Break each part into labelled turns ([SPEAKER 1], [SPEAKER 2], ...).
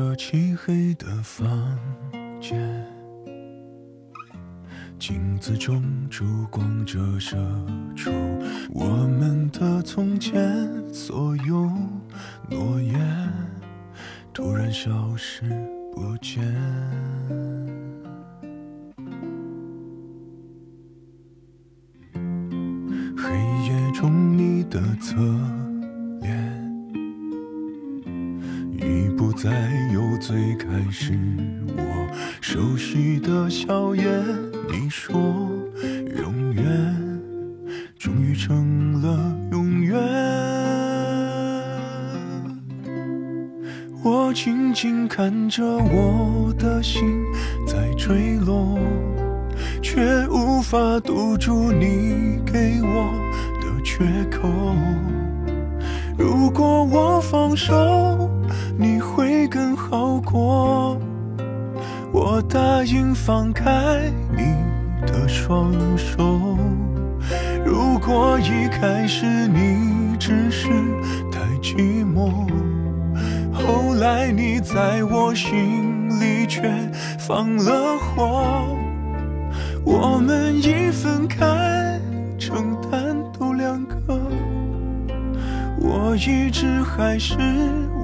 [SPEAKER 1] 这漆黑的房间，镜子中烛光折射出我们的从前，所有诺言突然消失不见。黑夜中你的侧再有最开始我熟悉的笑颜。你说永远，终于成了永远。我静静看着我的心在坠落。却无法堵住你给我的缺口。如果我放手，更好过。我答应放开你的双手。如果一开始你只是太寂寞，后来你在我心里却放了火。我们一分开，我一直还是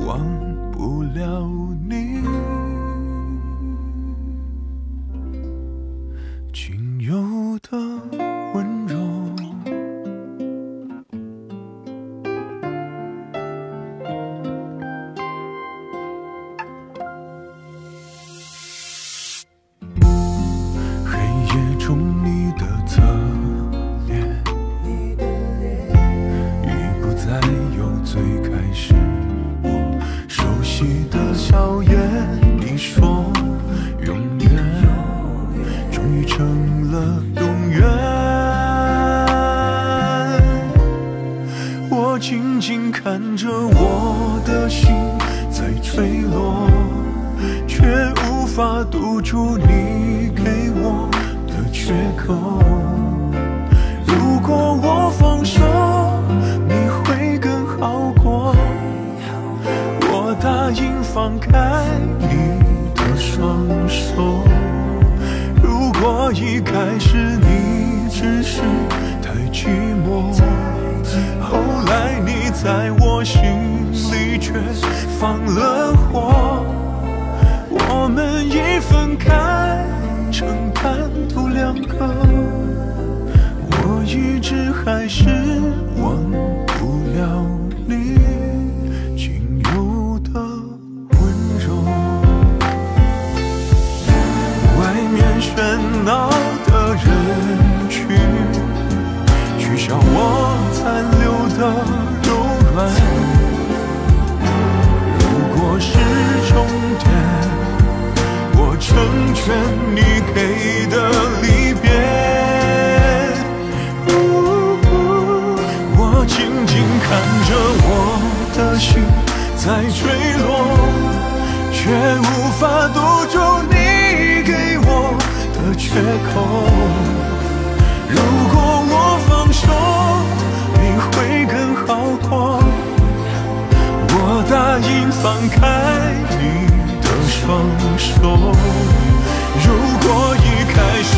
[SPEAKER 1] 忘不了你，说永远，终于成了永远。我静静看着我的心在坠落。却无法堵住你给我的缺口。如果我放我一开始你只是太寂寞，后来你在我心里却放了火。我们一分开，成单独两个，我一直还是忘不了你无法堵住你给我的缺口。如果我放手，你会更好过。我答应放开你的。双手。如果一开始